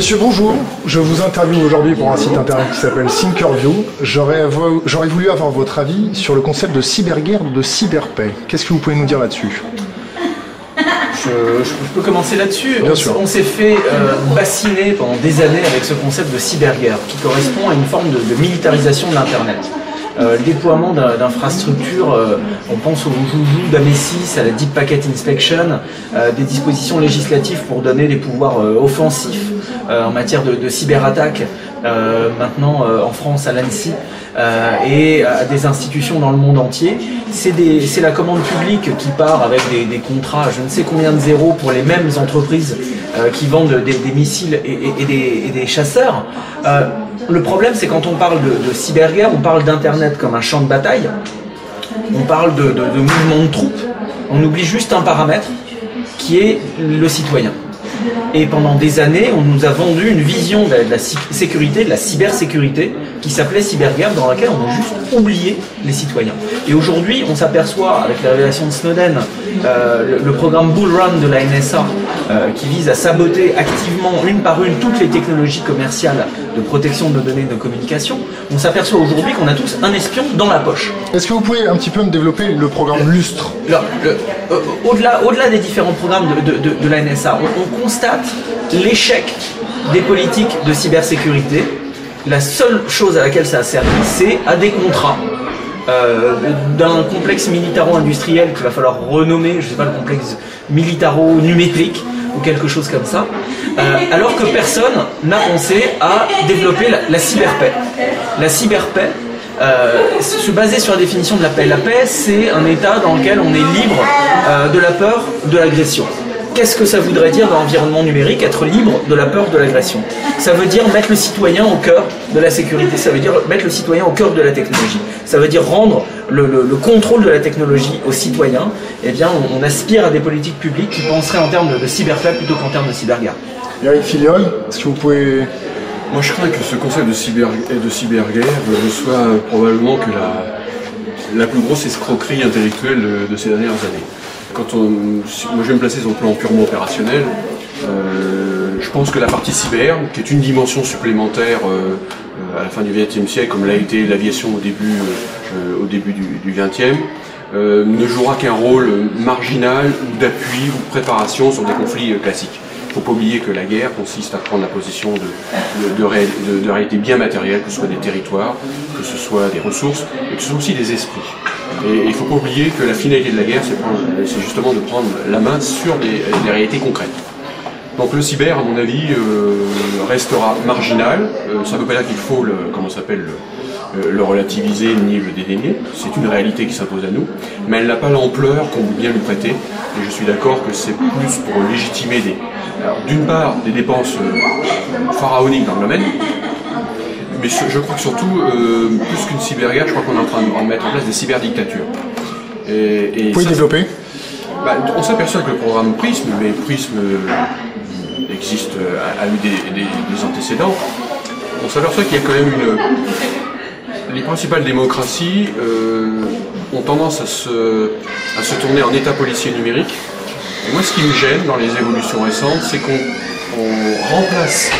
Monsieur, bonjour. Je vous interviewe aujourd'hui pour un site internet qui s'appelle Thinkerview. J'aurais voulu avoir votre avis sur le concept de cyberguerre, de cyberpaix. Qu'est-ce que vous pouvez nous dire là-dessus? Je, je peux commencer là-dessus. Bien On, sûr. on s'est fait euh, bassiner pendant des années avec ce concept de cyberguerre qui correspond à une forme de, de militarisation de l'Internet. Euh, le déploiement d'infrastructures, euh, on pense au joujou d'Amesis, à la Deep Packet Inspection, euh, des dispositions législatives pour donner des pouvoirs offensifs en matière de, cyberattaque, maintenant en France à l'ANSI, et à des institutions dans le monde entier. C'est la commande publique qui part avec des, contrats, je ne sais combien de zéros pour les mêmes entreprises qui vendent des, missiles et des chasseurs. Le problème, c'est quand on parle de, cyberguerre, on parle d'Internet comme un champ de bataille, on parle de, de, de mouvement de troupes, on oublie juste un paramètre qui est le citoyen. Et pendant des années, on nous a vendu une vision de la, sécurité, de la cybersécurité, qui s'appelait cyberguerre, dans laquelle on a juste oublié les citoyens. Et aujourd'hui, on s'aperçoit, avec la révélation de Snowden, euh, le, le programme Bull Run de la NSA, euh, qui vise à saboter activement, une par une, toutes les technologies commerciales de protection de nos données de communication, on s'aperçoit aujourd'hui qu'on a tous un espion dans la poche. Est-ce que vous pouvez un petit peu me développer le programme Lustre euh, au-delà, au-delà des différents programmes de, de- de- de la NSA, on, on constate l'échec des politiques de cybersécurité. La seule chose à laquelle ça a servi, c'est à des contrats euh, d'un complexe militaro-industriel qu'il va falloir renommer, je sais pas, le complexe militaro-numétrique ou quelque chose comme ça, euh, alors que personne n'a pensé à développer la, cyberpaix. La cyberpaix, euh, se baser sur la définition de la paix. La paix, c'est un état dans lequel on est libre euh, de la peur, de l'agression. Qu'est-ce que ça voudrait dire dans l'environnement numérique, être libre de la peur, de l'agression? Ça veut dire mettre le citoyen au cœur de la sécurité, ça veut dire mettre le citoyen au cœur de la technologie. Ça veut dire rendre le, le- le contrôle de la technologie aux citoyens. Eh bien, on, on aspire à des politiques publiques qui penseraient en termes de, de plutôt qu'en termes de cyberguerre. Eric Filiol, est-ce que vous pouvez... Moi, je crains que ce concept de, cyber, de cyberguerre ne soit probablement que la, la plus grosse escroquerie intellectuelle de ces dernières années. Quand moi, je vais me placer sur le plan purement opérationnel. Euh, je pense que la partie cyber, qui est une dimension supplémentaire euh, à la fin du XXe siècle, comme l'a été l'aviation au début, euh, au début du, XXe, ne jouera qu'un rôle marginal ou d'appui ou de préparation sur des conflits classiques. Il ne faut pas oublier que la guerre consiste à prendre la position de, de, de ré- de- de réalités bien matérielles, que ce soit des territoires, que ce soit des ressources, et que ce soit aussi des esprits. Et il ne faut pas oublier que la finalité de la guerre, c'est justement de prendre la main sur des, réalités concrètes. Donc le cyber, à mon avis, euh, restera marginal. Euh, ça ne veut pas dire qu'il faut le, comment s'appelle, le, euh, le relativiser ni le dédaigner. C'est une réalité qui s'impose à nous, mais elle n'a pas l'ampleur qu'on veut bien lui prêter. Et je suis d'accord que c'est plus pour légitimer d'une part, des dépenses pharaoniques dans le domaine, mais je crois que surtout, euh, plus qu'une cyberguerre, je crois qu'on est en train de mettre en place des cyberdictatures. Et, et Vous pouvez ça, développer bah, on s'aperçoit que le programme Prism, mais Prism euh, existe, euh, a, a eu des, des- des antécédents, on s'aperçoit qu'il y a quand même une... Les principales démocraties euh, ont tendance à se, à se tourner en état policier numérique. Et moi, ce qui me gêne dans les évolutions récentes, c'est qu'on on remplace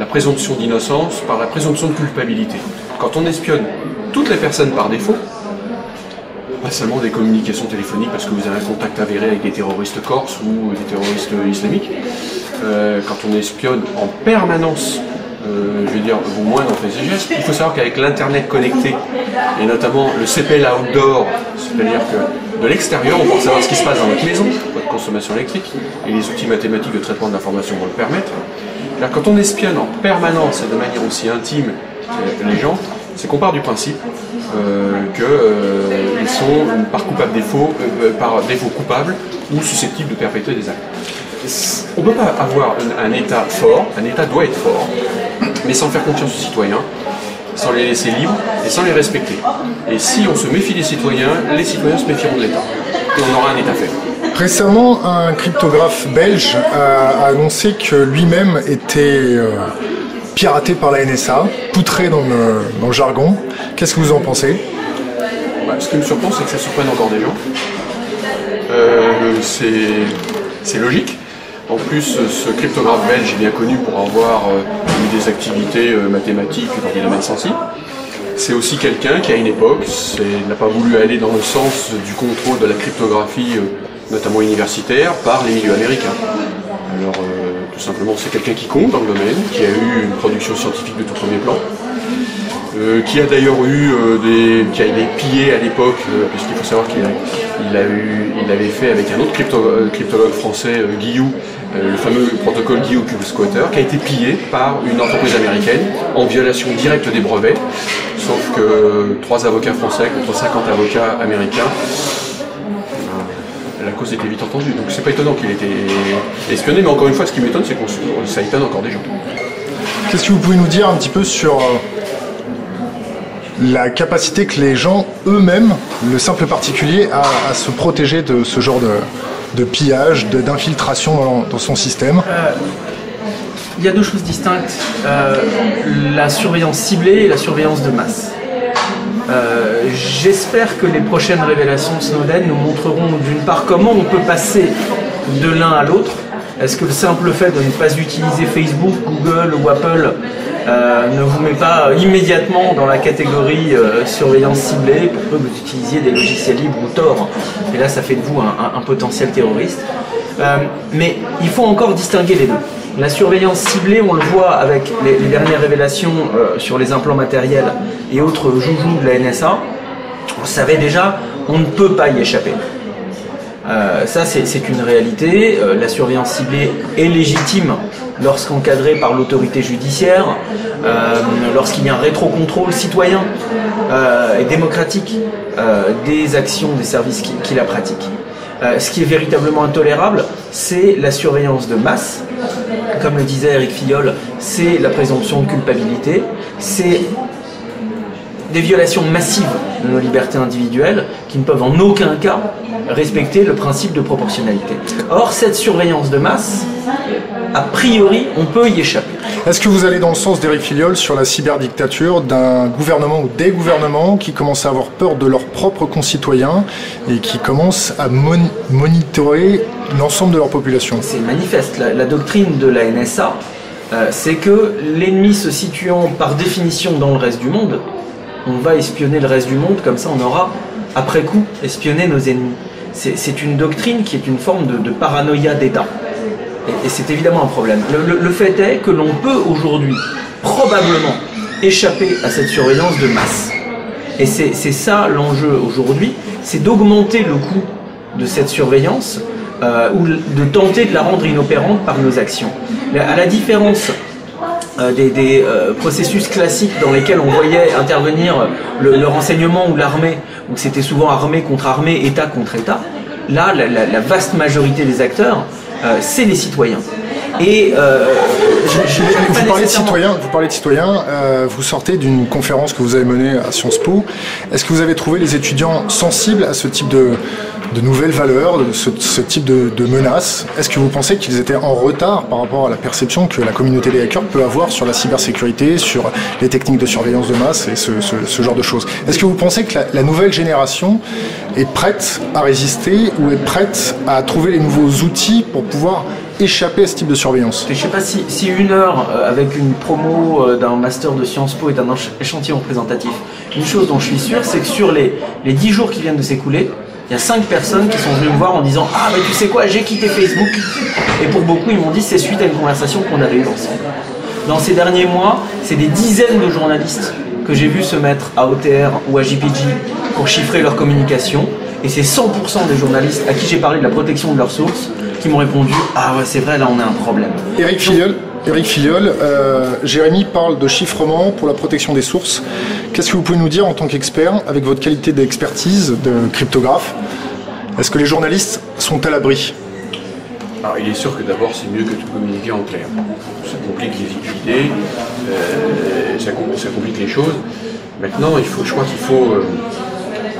la présomption d'innocence par la présomption de culpabilité. Quand on espionne toutes les personnes par défaut, pas seulement des communications téléphoniques parce que vous avez un contact avéré avec des terroristes corses ou des terroristes islamiques. Euh, quand on espionne en permanence, euh, je veux dire, vos moindres faits et gestes, il faut savoir qu'avec l'Internet connecté, et notamment le CPL outdoor, c'est-à-dire que de l'extérieur, on peut savoir ce qui se passe dans notre maison, votre consommation électrique, et les outils mathématiques de traitement de l'information vont le permettre. Quand on espionne en permanence et de manière aussi intime euh, les gens, c'est qu'on part du principe euh, qu'ils sont par coupable défaut, euh, par défaut coupable ou susceptibles de perpétrer des actes. On ne peut pas avoir un, un État fort, un État doit être fort, mais sans faire confiance aux citoyens, sans les laisser libres et sans les respecter. Et si on se méfie des citoyens, les citoyens se méfieront de l'État. Et on aura un État faible. Récemment, un cryptographe belge a annoncé que lui-même était euh, piraté par la NSA, poutré dans le, jargon. Qu'est-ce que vous en pensez? Bah, ce qui me surprend, c'est que ça surprenne encore des gens. Euh, c'est, logique. En plus, ce cryptographe belge est bien connu pour avoir eu des activités mathématiques dans des domaines sensibles. C'est aussi quelqu'un qui, à une époque, n'a pas voulu aller dans le sens du contrôle de la cryptographie, notamment universitaire, par les milieux américains. Alors, tout simplement, c'est quelqu'un qui compte dans le domaine, qui a eu une production scientifique de tout premier plan, euh, qui a d'ailleurs eu euh, des, qui a été pillé à l'époque, euh, puisqu'il faut savoir qu'il il a eu, il fait avec un autre cryptologue français, Guillou, le fameux protocole Guillou Squatter, qui a été pillé par une entreprise américaine en violation directe des brevets, sauf que trois avocats français contre 50 avocats américains la cause était vite entendue. Donc c'est pas étonnant qu'il ait été espionné, mais encore une fois, ce qui m'étonne, c'est que ça étonne encore des gens. Qu'est-ce que vous pouvez nous dire un petit peu sur la capacité que les gens eux-mêmes, le simple particulier, a à se protéger de ce genre de, pillage, d'infiltration dans, son système? Euh, Il y a deux choses distinctes, euh, la surveillance ciblée et la surveillance de masse. Euh, j'espère que les prochaines révélations de Snowden nous montreront d'une part comment on peut passer de l'un à l'autre. Est-ce que le simple fait de ne pas utiliser Facebook, Google ou Apple euh, ne vous met pas immédiatement dans la catégorie euh, surveillance ciblée pour que vous utilisiez des logiciels libres ou Tor? Et là, ça fait de vous un, potentiel terroriste. Mais il faut encore distinguer les deux. La surveillance ciblée, on le voit avec les, dernières révélations sur les implants matériels et autres joujoux de la NSA. On savait déjà, on ne peut pas y échapper. ça, c'est une réalité. la surveillance ciblée est légitime lorsqu'encadré par l'autorité judiciaire, euh, lorsqu'il y a un rétrocontrôle citoyen euh, et démocratique euh, des actions des services qui, la pratiquent. ce qui est véritablement intolérable, c'est la surveillance de masse. Comme le disait Eric Fillol, c'est la présomption de culpabilité, c'est des violations massives de nos libertés individuelles qui ne peuvent en aucun cas respecter le principe de proportionnalité. Or, cette surveillance de masse, a priori, on peut y échapper. Est-ce que vous allez dans le sens d'Éric Filiol sur la cyberdictature d'un gouvernement ou des gouvernements qui commencent à avoir peur de leurs propres concitoyens et qui commencent à monitorer l'ensemble de leur population? C'est manifeste. La, doctrine de la NSA, euh, c'est que l'ennemi se situant par définition dans le reste du monde, on va espionner le reste du monde, comme ça on aura, après coup, espionné nos ennemis. C'est une doctrine qui est une forme de paranoïa d'État. Et, c'est évidemment un problème. Le, fait est que l'on peut aujourd'hui probablement échapper à cette surveillance de masse. Et c'est ça l'enjeu aujourd'hui, c'est d'augmenter le coût de cette surveillance euh, ou de tenter de la rendre inopérante par nos actions. À la différence euh, des, euh, processus classiques dans lesquels on voyait intervenir le, renseignement ou l'armée, où c'était souvent armée contre armée, État contre État, là, la vaste majorité des acteurs c'est les citoyens. Et euh, vous, parlez de citoyens, vous parlez de citoyens, vous sortez d'une conférence que vous avez menée à Sciences Po. Est-ce que vous avez trouvé les étudiants sensibles à ce type de, de nouvelles valeurs, de ce, type de, menaces? Est-ce que vous pensez qu'ils étaient en retard par rapport à la perception que la communauté des hackers peut avoir sur la cybersécurité, sur les techniques de surveillance de masse et ce, genre de choses? Est-ce que vous pensez que la, nouvelle génération est prête à résister ou est prête à trouver les nouveaux outils pour pouvoir échapper à ce type de surveillance Je ne sais pas si, une heure euh, avec une promo euh, d'un master de Sciences Po est un échantillon représentatif. Une chose dont je suis sûr, c'est que sur les, les 10 jours qui viennent de s'écouler, il y a cinq personnes qui sont venues me voir en disant Ah, mais tu sais quoi, j'ai quitté Facebook. Et pour beaucoup, ils m'ont dit C'est suite à une conversation qu'on avait eue ensemble. Dans ces derniers mois, c'est des dizaines de journalistes que j'ai vu se mettre à OTR ou à JPG pour chiffrer leur communication. Et c'est 100% des journalistes à qui j'ai parlé de la protection de leurs sources qui m'ont répondu Ah ouais, c'est vrai, là on a un problème. Eric Filleul Eric Filiol, euh, Jérémy parle de chiffrement pour la protection des sources. Qu'est-ce que vous pouvez nous dire en tant qu'expert, avec votre qualité d'expertise de cryptographe? Est-ce que les journalistes sont à l'abri? Alors, il est sûr que d'abord, c'est mieux que de communiquer en clair. Ça complique les idées, euh, ça, complique les choses. Maintenant, il faut, je crois qu'il faut, euh,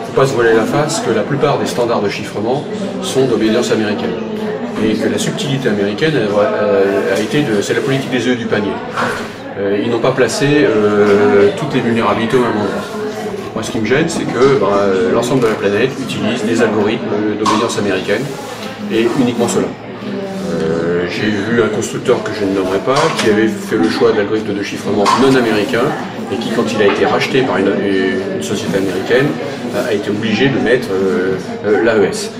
faut pas se voiler la face que la plupart des standards de chiffrement sont d'obédience américaine et que la subtilité américaine a été de, c'est la politique des œufs du panier. Euh, ils n'ont pas placé euh, toutes les vulnérabilités au même endroit. Moi, ce qui me gêne, c'est que ben, euh, l'ensemble de la planète utilise des algorithmes d'obédience américaine et uniquement cela. j'ai vu un constructeur que je ne nommerai pas, qui avait fait le choix d'algorithmes de chiffrement non américains, et qui, quand il a été racheté par une, société américaine, a été obligé de mettre l'AES.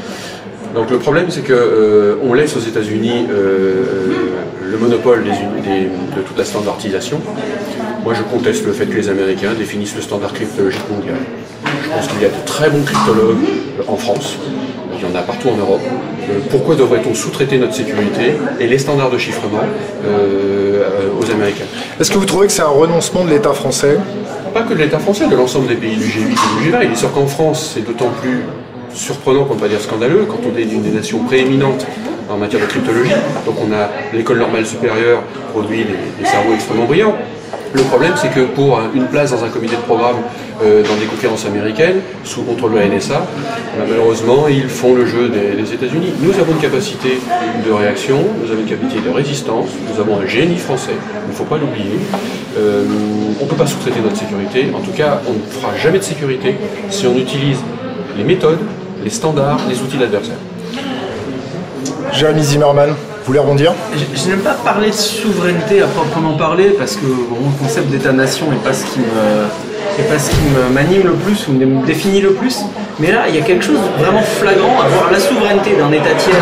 Donc le problème, c'est qu'on laisse aux États-Unis le monopole de toute la standardisation. Moi, je conteste le fait que les Américains définissent le standard cryptologique mondial. Je pense qu'il y a de très bons cryptologues en France, il y en a partout en Europe. Euh, pourquoi devrait-on sous-traiter notre sécurité et les standards de chiffrement euh, aux Américains? Est-ce que vous trouvez que c'est un renoncement de l'État français? Pas que de l'État français, de l'ensemble des pays du G8 et du G20. Il est sûr qu'en France, c'est d'autant plus surprenant, pour ne pas dire scandaleux, quand on est des nations prééminentes en matière de cryptologie. Donc on a l'école normale supérieure produit des, cerveaux extrêmement brillants. Le problème, c'est que pour une place dans un comité de programme euh, dans des conférences américaines, sous contrôle de la NSA, bah, malheureusement, ils font le jeu des, États-Unis. Nous avons une capacité de réaction, nous avons une capacité de résistance, nous avons un génie français, il ne faut pas l'oublier. Euh, on ne peut pas sous-traiter notre sécurité. En tout cas, on ne fera jamais de sécurité si on utilise les méthodes, les standards, les outils de l'adversaire. Jérémy Zimmerman, vous voulez rebondir? Je, n'aime pas parler de souveraineté à proprement parler parce que le concept d'État-nation n'est pas ce qui me pas ce qui m'anime le plus ou me définit le plus. Mais là, il y a quelque chose de vraiment flagrant à voir la souveraineté d'un État tiers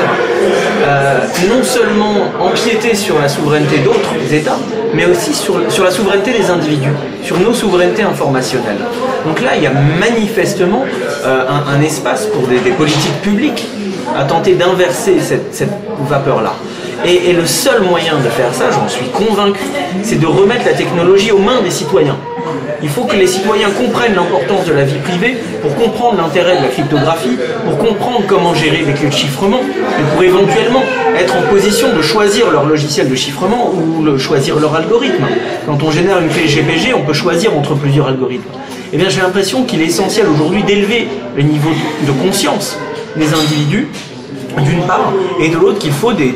euh, non seulement empiéter sur la souveraineté d'autres États, mais aussi sur, sur la souveraineté des individus, sur nos souverainetés informationnelles. Donc là, il y a manifestement euh, un, espace pour des, politiques publiques à tenter d'inverser cette, vapeur-là. Et, le seul moyen de faire ça, j'en suis convaincu, c'est de remettre la technologie aux mains des citoyens. Il faut que les citoyens comprennent l'importance de la vie privée pour comprendre l'intérêt de la cryptographie, pour comprendre comment gérer les clés de chiffrement, et pour éventuellement être en position de choisir leur logiciel de chiffrement ou choisir leur algorithme. Quand on génère une clé GPG, on peut choisir entre plusieurs algorithmes. Eh bien, j'ai l'impression qu'il est essentiel aujourd'hui d'élever le niveau de conscience des individus d'une part, et de l'autre qu'il faut des,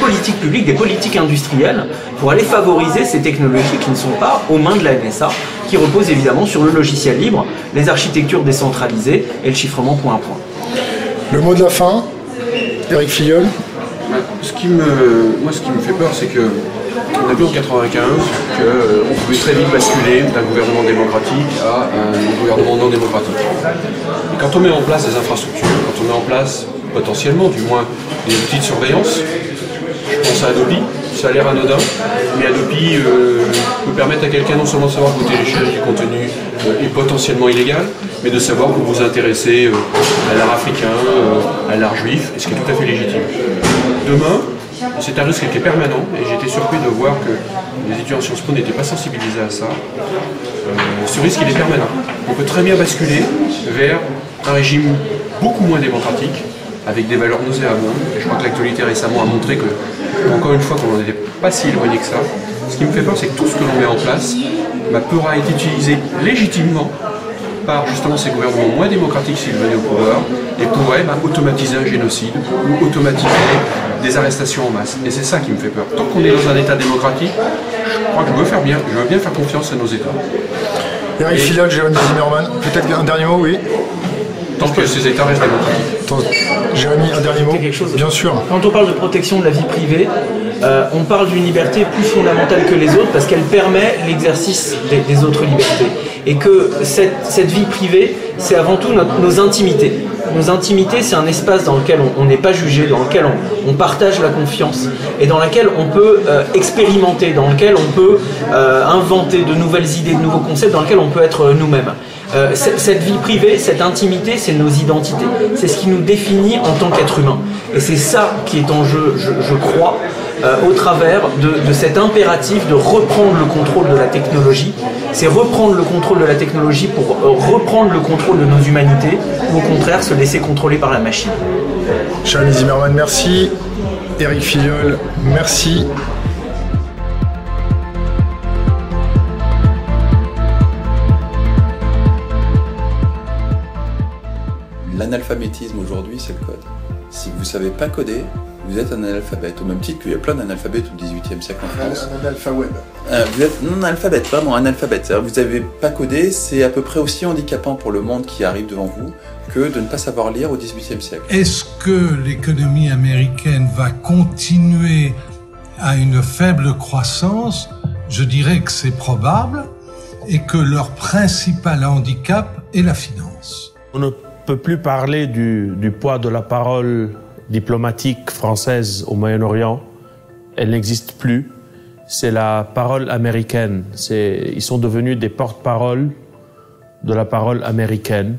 politiques publiques, des politiques industrielles pour aller favoriser ces technologies qui ne sont pas aux mains de la NSA, qui reposent évidemment sur le logiciel libre, les architectures décentralisées et le chiffrement point à point. Le mot de la fin, Eric Filleul ce qui me, Moi, ce qui me fait peur, c'est que on a vu en 1995 qu'on pouvait très vite basculer d'un gouvernement démocratique à un gouvernement non démocratique. Et quand on met en place des infrastructures, quand on met en place potentiellement du moins des outils de surveillance. Je pense à Adobe, ça a l'air anodin, mais Adobe euh, peut permettre à quelqu'un non seulement de savoir que vous téléchargez du contenu euh, est potentiellement illégal, mais de savoir que vous vous intéressez euh, à l'art africain, à l'art juif, ce qui est tout à fait légitime. Demain, c'est un risque qui est permanent, et j'étais surpris de voir que les étudiants en Sciences Po n'étaient pas sensibilisés à ça. ce risque, il est permanent. On peut très bien basculer vers un régime beaucoup moins démocratique, avec des valeurs nauséabondes. Et je crois que l'actualité récemment a montré que, encore une fois, qu'on n'en était pas si éloigné que ça. Ce qui me fait peur, c'est que tout ce que l'on met en place bah, pourra être utilisé légitimement par justement ces gouvernements moins démocratiques s'ils venaient au pouvoir et pourrait bah, automatiser un génocide ou automatiser des arrestations en masse. Et c'est ça qui me fait peur. Tant qu'on est dans un État démocratique, je crois que je veux faire bien, je veux bien faire confiance à nos États. Eric Jérôme Zimmerman, peut-être un dernier mot, oui? Tant que ces États restent démocratiques. Jérémy, un dernier mot quelque chose. Bien sûr. Quand on parle de protection de la vie privée, euh, on parle d'une liberté plus fondamentale que les autres parce qu'elle permet l'exercice des, autres libertés. Et que cette, vie privée, c'est avant tout nos intimités. Nos intimités, c'est un espace dans lequel on n'est pas jugé, dans lequel on, partage la confiance et dans lequel on peut euh, expérimenter, dans lequel on peut euh, inventer de nouvelles idées, de nouveaux concepts, dans lequel on peut être nous-mêmes. Euh, cette vie privée, cette intimité, c'est nos identités. C'est ce qui nous définit en tant qu'être humain. Et c'est ça qui est en jeu, je, crois, euh, au travers de, cet impératif de reprendre le contrôle de la technologie. C'est reprendre le contrôle de la technologie pour euh, reprendre le contrôle de nos humanités, ou au contraire se laisser contrôler par la machine. Charlie Zimmerman, merci. Eric Filiol, merci. L'analphabétisme aujourd'hui, c'est le code. Si vous ne savez pas coder, vous êtes un analphabète, au même titre qu'il y a plein d'analphabètes au XVIIIe siècle en France. Un analphabète. Euh, vous êtes non pardon, analphabète. Vous n'avez pas codé, c'est à peu près aussi handicapant pour le monde qui arrive devant vous que de ne pas savoir lire au XVIIIe siècle. Est-ce que l'économie américaine va continuer à une faible croissance? Je dirais que c'est probable et que leur principal handicap est la finance. On ne peut plus parler du, du poids de la parole diplomatique française au Moyen-Orient. Elle n'existe plus. C'est la parole américaine. Ils sont devenus des porte-paroles de la parole américaine.